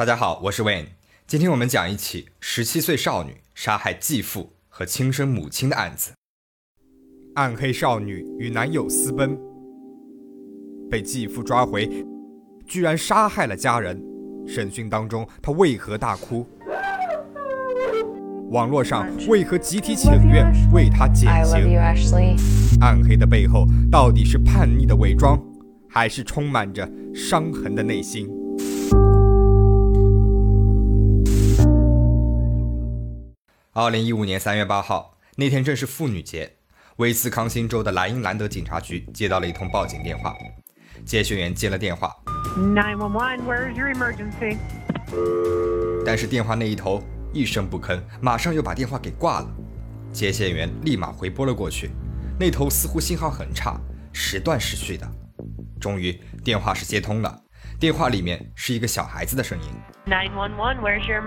大家好，我是 Wayne。今天我们讲一起十七岁少女杀害继父和亲生母亲的案子。暗黑少女与男友私奔，被继父抓回，居然杀害了家人。审讯当中，她为何大哭？网络上为何集体请愿为她减刑？暗黑的背后到底是叛逆的伪装，还是充满着伤痕的内心？二零一五年三月八号，那天正是妇女节。威斯康星州的莱茵兰德警察局接到了一通报警电话，接线员接了电话。911，Where is your emergency？但是电话那一头一声不吭，马上又把电话给挂了。接线员立马回拨了过去，那头似乎信号很差，时断时续的。终于电话是接通了，电话里面是一个小孩子的声音。911，Where is your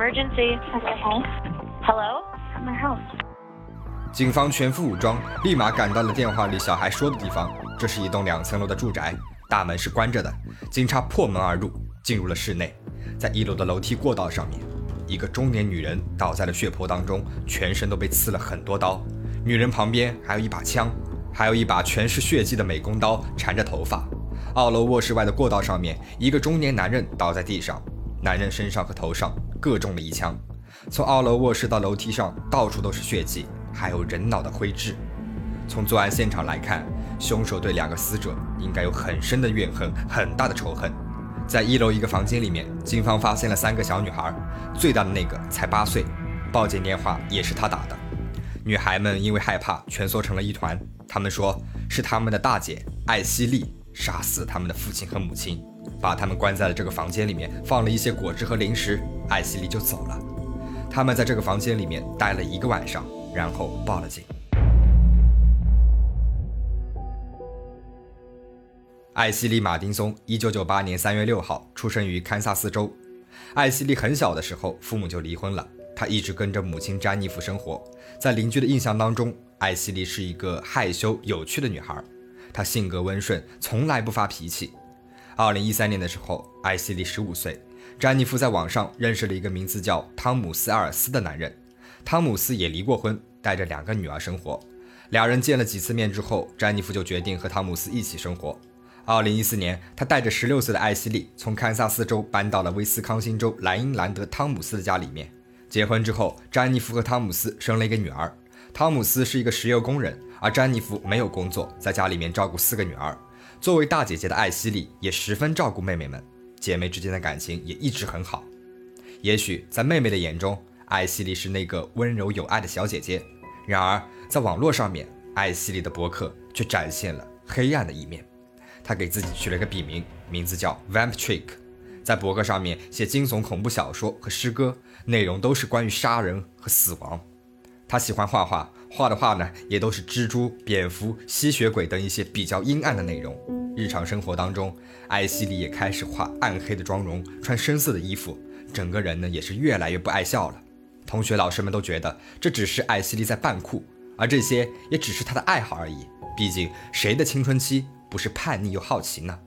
警方全副武装，立马赶到了电话里小孩说的地方。这是一栋两层楼的住宅，大门是关着的。警察破门而入，进入了室内。在一楼的楼梯过道上面，一个中年女人倒在了血泊当中，全身都被刺了很多刀。女人旁边还有一把枪，还有一把全是血迹的美工刀缠着头发。二楼卧室外的过道上面，一个中年男人倒在地上，男人身上和头上各中了一枪。从二楼卧室到楼梯上，到处都是血迹，还有人脑的灰质。从作案现场来看，凶手对两个死者应该有很深的怨恨，很大的仇恨。在一楼一个房间里面，警方发现了三个小女孩，最大的那个才八岁。报警电话也是他打的。女孩们因为害怕，蜷缩成了一团。他们说是他们的大姐艾希莉杀死他们的父亲和母亲，把他们关在了这个房间里面，放了一些果汁和零食，艾希莉就走了。他们在这个房间里面待了一个晚上，然后报了警。艾希莉·马丁松，一九九八年三月六号出生于堪萨斯州。艾希莉很小的时候，父母就离婚了，她一直跟着母亲詹妮弗生活。在邻居的印象当中，艾希莉是一个害羞有趣的女孩，她性格温顺，从来不发脾气。二零一三年的时候，艾希莉十五岁。詹妮弗在网上认识了一个名字叫汤姆斯·阿尔斯的男人，汤姆斯也离过婚，带着两个女儿生活。两人见了几次面之后，詹妮弗就决定和汤姆斯一起生活。二零一四年，他带着十六岁的艾希莉从堪萨斯州搬到了威斯康星州莱茵兰德汤姆斯的家里面。结婚之后，詹妮弗和汤姆斯生了一个女儿。汤姆斯是一个石油工人，而詹妮弗没有工作，在家里面照顾四个女儿。作为大姐姐的艾希莉也十分照顾妹妹们。姐妹之间的感情也一直很好。也许在妹妹的眼中，艾希莉是那个温柔有爱的小姐姐。然而，在网络上面，艾希莉的博客却展现了黑暗的一面。她给自己取了个笔名，名字叫 Vamp Trick，在博客上面写惊悚恐怖小说和诗歌，内容都是关于杀人和死亡。她喜欢画画，画的画呢也都是蜘蛛、蝙蝠、吸血鬼等一些比较阴暗的内容。日常生活当中，艾希莉也开始画暗黑的妆容，穿深色的衣服，整个人呢也是越来越不爱笑了。同学、老师们都觉得这只是艾希莉在扮酷，而这些也只是她的爱好而已。毕竟谁的青春期不是叛逆又好奇呢？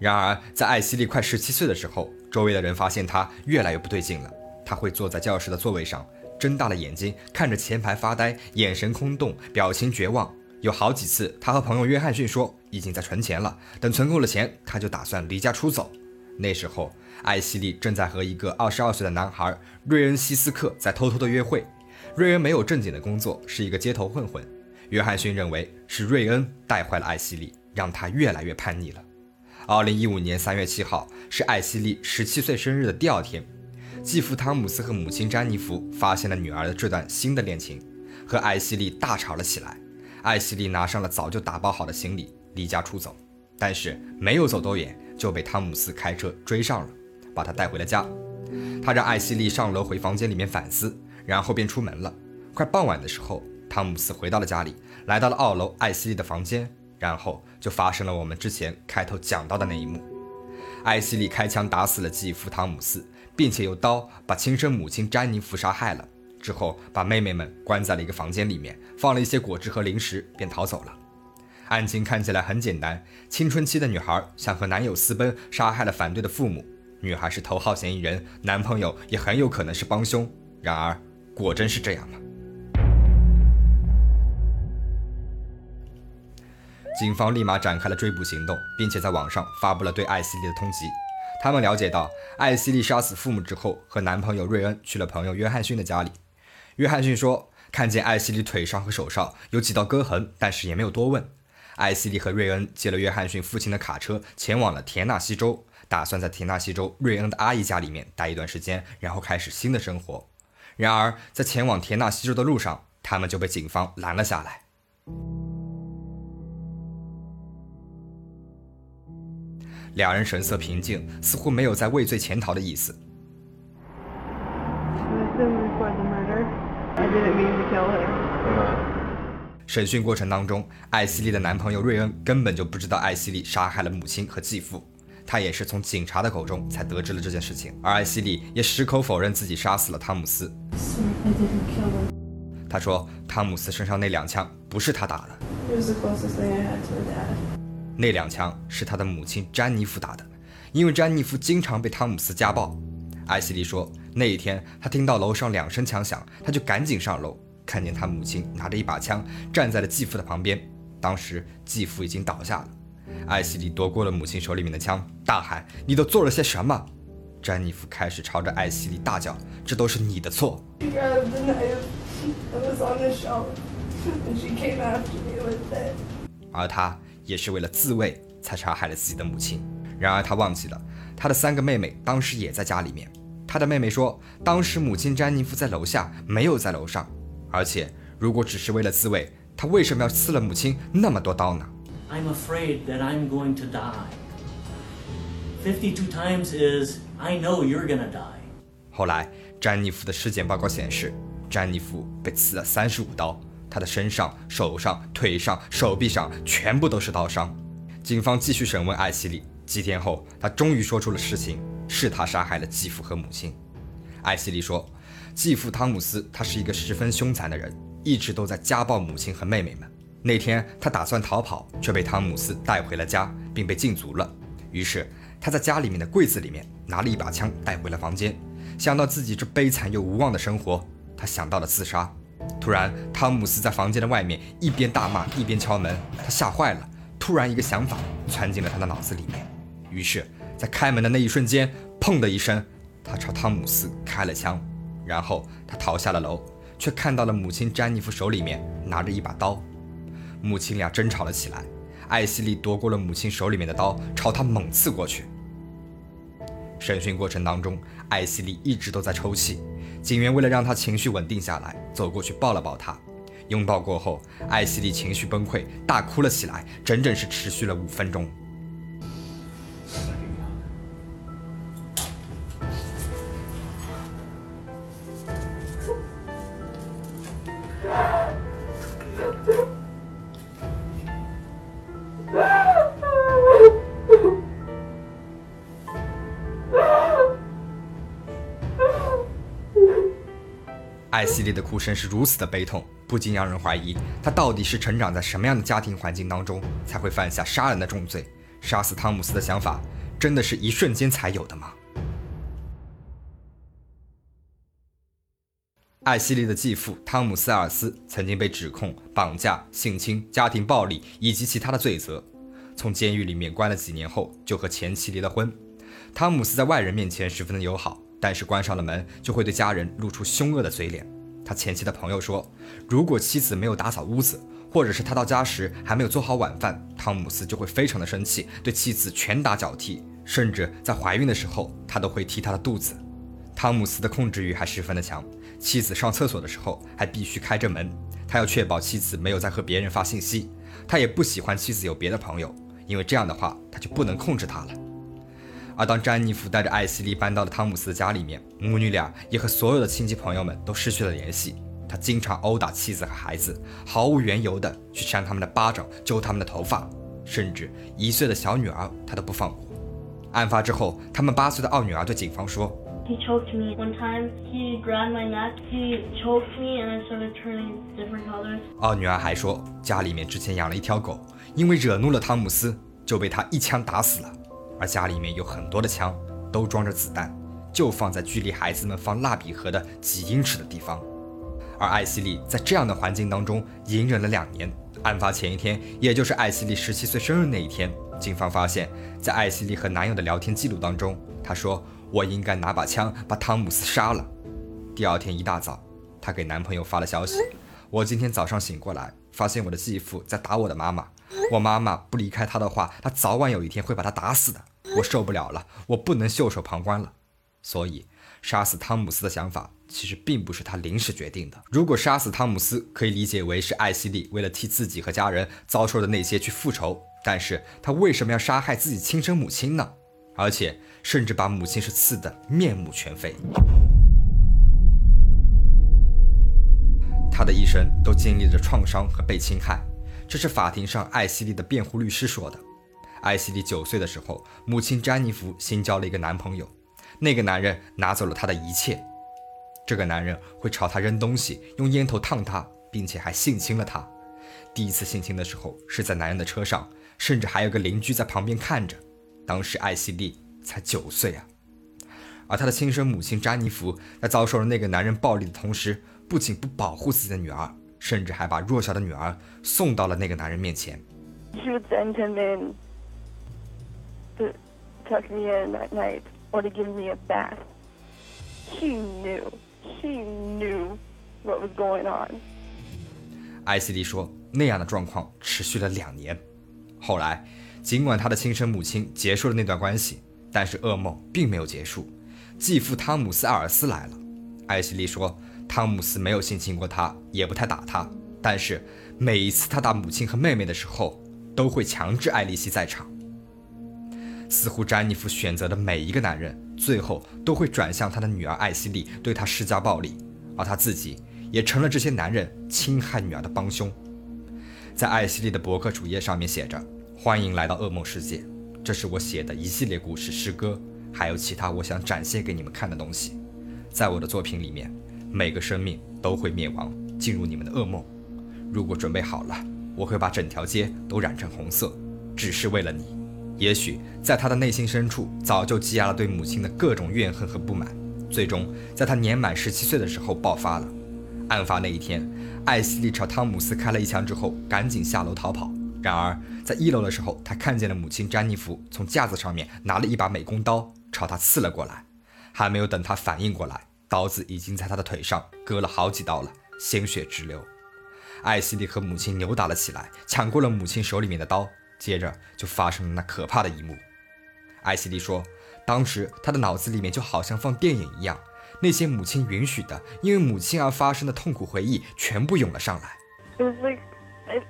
然而，在艾希莉快十七岁的时候，周围的人发现她越来越不对劲了。她会坐在教室的座位上，睁大了眼睛看着前排发呆，眼神空洞，表情绝望。有好几次，他和朋友约翰逊说已经在存钱了，等存够了钱，他就打算离家出走。那时候，艾希莉正在和一个二十二岁的男孩瑞恩·希斯克在偷偷的约会。瑞恩没有正经的工作，是一个街头混混。约翰逊认为是瑞恩带坏了艾希莉，让她越来越叛逆了。二零一五年三月七号是艾希莉十七岁生日的第二天，继父汤姆斯和母亲詹妮弗发现了女儿的这段新的恋情，和艾希莉大吵了起来。艾希莉拿上了早就打包好的行李，离家出走，但是没有走多远，就被汤姆斯开车追上了，把他带回了家。他让艾希莉上楼回房间里面反思，然后便出门了。快傍晚的时候，汤姆斯回到了家里，来到了二楼艾希莉的房间，然后就发生了我们之前开头讲到的那一幕：艾希莉开枪打死了继父汤姆斯，并且用刀把亲生母亲詹妮弗杀害了。之后，把妹妹们关在了一个房间里面，放了一些果汁和零食，便逃走了。案情看起来很简单：青春期的女孩想和男友私奔，杀害了反对的父母。女孩是头号嫌疑人，男朋友也很有可能是帮凶。然而，果真是这样吗？警方立马展开了追捕行动，并且在网上发布了对艾希莉的通缉。他们了解到，艾希莉杀死父母之后，和男朋友瑞恩去了朋友约翰逊的家里。约翰逊说，看见艾希莉腿上和手上有几道割痕，但是也没有多问。艾希莉和瑞恩借了约翰逊父亲的卡车，前往了田纳西州，打算在田纳西州瑞恩的阿姨家里面待一段时间，然后开始新的生活。然而，在前往田纳西州的路上，他们就被警方拦了下来。两人神色平静，似乎没有在畏罪潜逃的意思。审讯过程当中，艾希莉的男朋友瑞恩根本就不知道艾希莉杀害了母亲和继父，他也是从警察的口中才得知了这件事情。而艾希莉也矢口否认自己杀死了汤姆斯。他说，汤姆斯身上那两枪不是他打的.那两枪是他的母亲詹妮弗打的，因为詹妮弗经常被汤姆斯家暴。艾希莉说，那一天她听到楼上两声枪响，她就赶紧上楼，看见他母亲拿着一把枪站在了继父的旁边。当时继父已经倒下了，艾希莉夺过了母亲手里面的枪，大喊：“你都做了些什么？”詹妮弗开始朝着艾希莉大叫：“这都是你的错！”而他也是为了自卫才杀害了自己的母亲。然而他忘记了，他的三个妹妹当时也在家里面。他的妹妹说，当时母亲詹妮弗在楼下，没有在楼上。而且，如果只是为了自卫，他为什么要刺了母亲那么多刀呢？I'm afraid that I'm going to die. 52 times is, I know you're gonna die. 后来，詹妮弗的尸检报告显示，詹妮弗被刺了三十五刀，她的身上、手上、腿上、手臂上全部都是刀伤。警方继续审问艾希里，几天后，他终于说出了实情，是他杀害了继父和母亲。艾希里说，继父汤姆斯他是一个十分凶残的人，一直都在家暴母亲和妹妹们。那天他打算逃跑，却被汤姆斯带回了家，并被禁足了。于是他在家里面的柜子里面拿了一把枪带回了房间。想到自己这悲惨又无望的生活，他想到了自杀。突然，汤姆斯在房间的外面一边大骂一边敲门，他吓坏了。突然，一个想法窜进了他的脑子里面。于是，在开门的那一瞬间，砰的一声，他朝汤姆斯开了枪。然后他逃下了楼，却看到了母亲詹妮弗手里面拿着一把刀。母亲俩争吵了起来，艾希莉夺过了母亲手里面的刀，朝他猛刺过去。审讯过程当中，艾希莉一直都在抽泣。警员为了让她情绪稳定下来，走过去抱了抱她。拥抱过后，艾希莉情绪崩溃，大哭了起来，整整是持续了五分钟。艾希莉的哭声是如此的悲痛，不禁让人怀疑她到底是成长在什么样的家庭环境当中，才会犯下杀人的重罪？杀死汤姆斯的想法，真的是一瞬间才有的吗？艾希莉的继父汤姆斯·尔斯曾经被指控绑架、性侵、家庭暴力以及其他的罪责，从监狱里面关了几年后，就和前妻离了婚。汤姆斯在外人面前十分的友好。但是关上了门，就会对家人露出凶恶的嘴脸。他前妻的朋友说，如果妻子没有打扫屋子，或者是他到家时还没有做好晚饭，汤姆斯就会非常的生气，对妻子拳打脚踢，甚至在怀孕的时候，他都会踢她的肚子。汤姆斯的控制欲还十分的强，妻子上厕所的时候还必须开着门，他要确保妻子没有在和别人发信息。他也不喜欢妻子有别的朋友，因为这样的话他就不能控制她了。而当詹妮弗带着艾希莉搬到了汤姆斯的家里面，母女俩也和所有的亲戚朋友们都失去了联系。他经常殴打妻子和孩子，毫无缘由的去扇他们的巴掌，揪他们的头发，甚至一岁的小女儿他都不放过。案发之后，他们八岁的二女儿对警方说 He choked me. One time, he grabbed my neck, he choked me, and I started turning different colors.：“ 奥女儿还说，家里面之前养了一条狗，因为惹怒了汤姆斯，就被他一枪打死了。而家里面有很多的枪，都装着子弹，就放在距离孩子们放蜡笔盒的几英尺的地方。而艾希莉在这样的环境当中隐忍了两年。案发前一天，也就是艾希莉十七岁生日那一天，警方发现，在艾希莉和男友的聊天记录当中，她说：“我应该拿把枪把汤姆斯杀了。”第二天一大早，她给男朋友发了消息：“我今天早上醒过来，发现我的继父在打我的妈妈。我妈妈不离开他的话，他早晚有一天会把他打死的。我受不了了，我不能袖手旁观了。所以，杀死汤姆斯的想法。”其实并不是他临时决定的。如果杀死汤姆斯，可以理解为是艾希莉为了替自己和家人遭受的那些去复仇。但是他为什么要杀害自己亲生母亲呢？而且甚至把母亲是刺得面目全非。他的一生都经历着创伤和被侵害，这是法庭上艾希莉的辩护律师说的。艾希莉九岁的时候，母亲詹妮弗新交了一个男朋友，那个男人拿走了她的一切。这个男人会朝她扔东西，用烟头烫她，并且还性侵了她。第一次性侵的时候是在男人的车上，甚至还有个邻居在旁边看着。当时艾希莉才九岁啊。而她的亲生母亲詹妮弗在遭受了那个男人暴力的同时，不仅不保护自己的女儿，甚至还把弱小的女儿送到了那个男人面前。To tuck me in at night or to give me a bath. She knew. She knew what was going on. 艾希莉说，那样的状况持续了两年。后来，尽管她的亲生母亲结束了那段关系，但是噩梦并没有结束。继父汤姆斯·艾尔斯来了。艾希莉说，汤姆斯没有性侵过她，也不太打她，但是每一次他打母亲和妹妹的时候，都会强制艾丽西在场。似乎詹妮弗选择的每一个男人，最后都会转向他的女儿艾希莉，对她施加暴力，而他自己也成了这些男人侵害女儿的帮凶。在艾希莉的博客主页上面写着：“欢迎来到噩梦世界，这是我写的一系列故事诗歌，还有其他我想展现给你们看的东西。在我的作品里面，每个生命都会灭亡，进入你们的噩梦。如果准备好了，我会把整条街都染成红色，只是为了你。”也许在他的内心深处，早就积压了对母亲的各种怨恨和不满，最终在他年满十七岁的时候爆发了。案发那一天，艾希莉朝汤姆斯开了一枪之后，赶紧下楼逃跑。然而在一楼的时候，他看见了母亲詹妮弗从架子上面拿了一把美工刀朝他刺了过来。还没有等他反应过来，刀子已经在他的腿上割了好几刀了，鲜血直流。艾希莉和母亲扭打了起来，抢过了母亲手里面的刀。接着就发生了那可怕的一幕。艾希莉说，当时她的脑子里面就好像放电影一样，那些母亲允许的因为母亲而发生的痛苦回忆全部涌了上来。It was like it,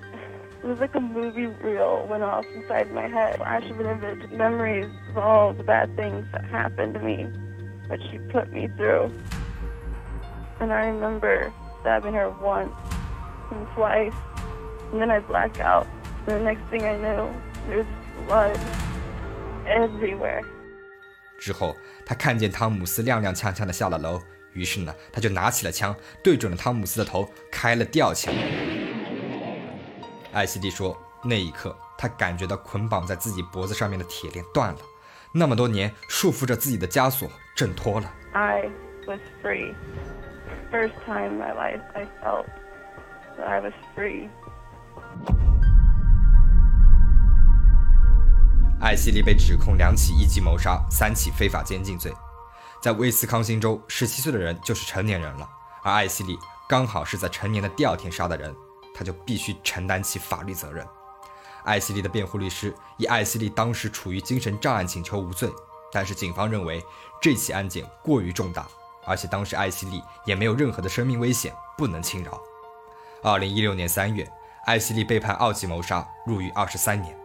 was like a movie reel went off inside my head. Flash of vivid memories of all the bad things that happened to me, that she put me through. And I remember stabbing her once and twice, and then I blacked out. The next thing I know, there's blood everywhere. 之后，他看见汤姆斯踉踉跄跄地下了楼，于是呢，他就拿起了枪，对准了汤姆斯的头，开了第二枪。艾希蒂说，那一刻，他感觉到捆绑在自己脖子上面的铁链断了，那么多年束缚着自己的枷锁挣脱了。I was free. First time in my life, I felt that I was free. 艾希莉被指控两起一级谋杀、三起非法监禁罪，在威斯康星州，十七岁的人就是成年人了，而艾希莉刚好是在成年的第二天杀的人，他就必须承担起法律责任。艾希莉的辩护律师以艾希莉当时处于精神障碍请求无罪，但是警方认为这起案件过于重大，而且当时艾希莉也没有任何的生命危险，不能轻饶。二零一六年三月，艾希莉被判二级谋杀，入狱二十三年。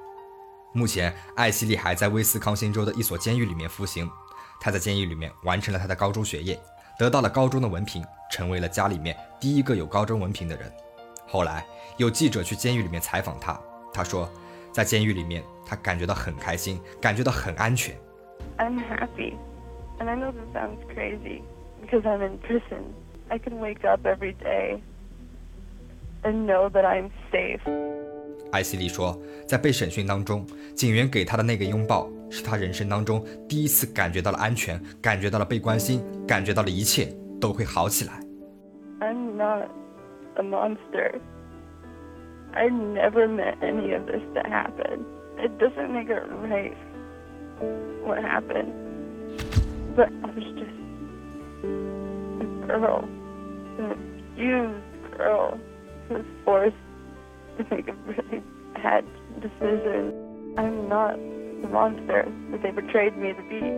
目前，艾希莉还在威斯康星州的一所监狱里面服刑。她在监狱里面完成了她的高中学业，得到了高中的文凭，成为了家里面第一个有高中文凭的人。后来有记者去监狱里面采访她，她说，在监狱里面，她感觉到很开心，感觉到很安全。I'm happy, and I know this sounds crazy because I'm in prison. I can wake up every day and know that I'm safe. 艾希莉说，在被审讯当中，警员给她的那个拥抱，是他人生当中第一次感觉到了安全，感觉到了被关心，感觉到了一切都会好起来。I'm not a monster. I never meant any of this to happen. It doesn't make it right what happened. But I was just a girl, an abused girl who was forced make a really bad decision. I'm not the monster that they portrayed me to be.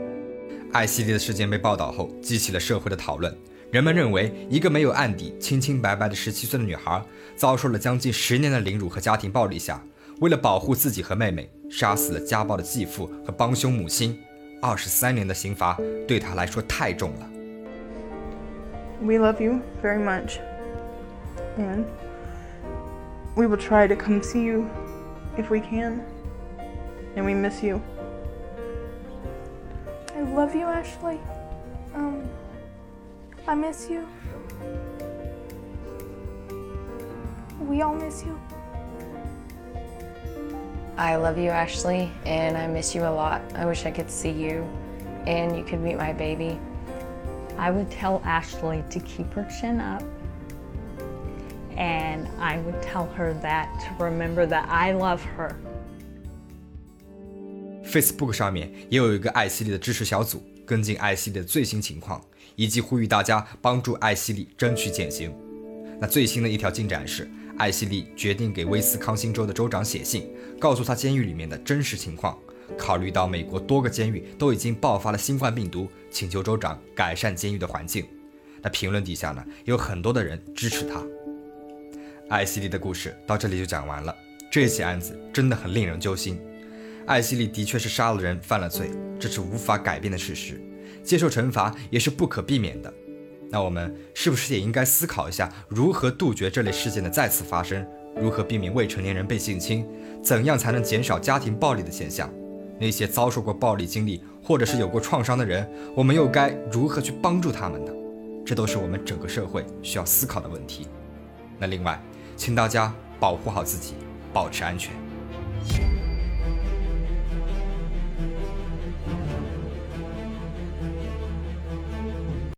艾希莉的事件被报道后，激起了社会的讨论。人们认为，一个没有案底、清清白白的十七岁的女孩，遭受了将近十年的凌辱和家庭暴力下，为了保护自己和妹妹，杀死了家暴的继父和帮凶母亲。二十三年的刑罚对她来说太重了。We love you very much. And we will try to come see you if we can. And we miss you. I love you, Ashley. Um, I miss you. We all miss you. I love you, Ashley, and I miss you a lot. I wish I could see you and you could meet my baby. I would tell Ashley to keep her chin up. I would tell her that to remember that I love her. Facebook 上面也有一个艾希莉的支持小组，跟进艾希莉的最新情况，以及呼吁大家帮助艾希莉争取减刑。那最新的一条进展是，艾希莉决定给威斯康星州的州长写信，告诉他监狱里面的真实情况。考虑到美国多个监狱都已经爆发了新冠病毒，请求州长改善监狱的环境。那评论底下呢，有很多的人支持他。艾希莉的故事到这里就讲完了。这起案子真的很令人揪心。艾希莉的确是杀了人，犯了罪，这是无法改变的事实，接受惩罚也是不可避免的。那我们是不是也应该思考一下，如何杜绝这类事件的再次发生？如何避免未成年人被性侵？怎样才能减少家庭暴力的现象？那些遭受过暴力经历或者是有过创伤的人，我们又该如何去帮助他们呢？这都是我们整个社会需要思考的问题。那另外，请大家保护好自己保持安全。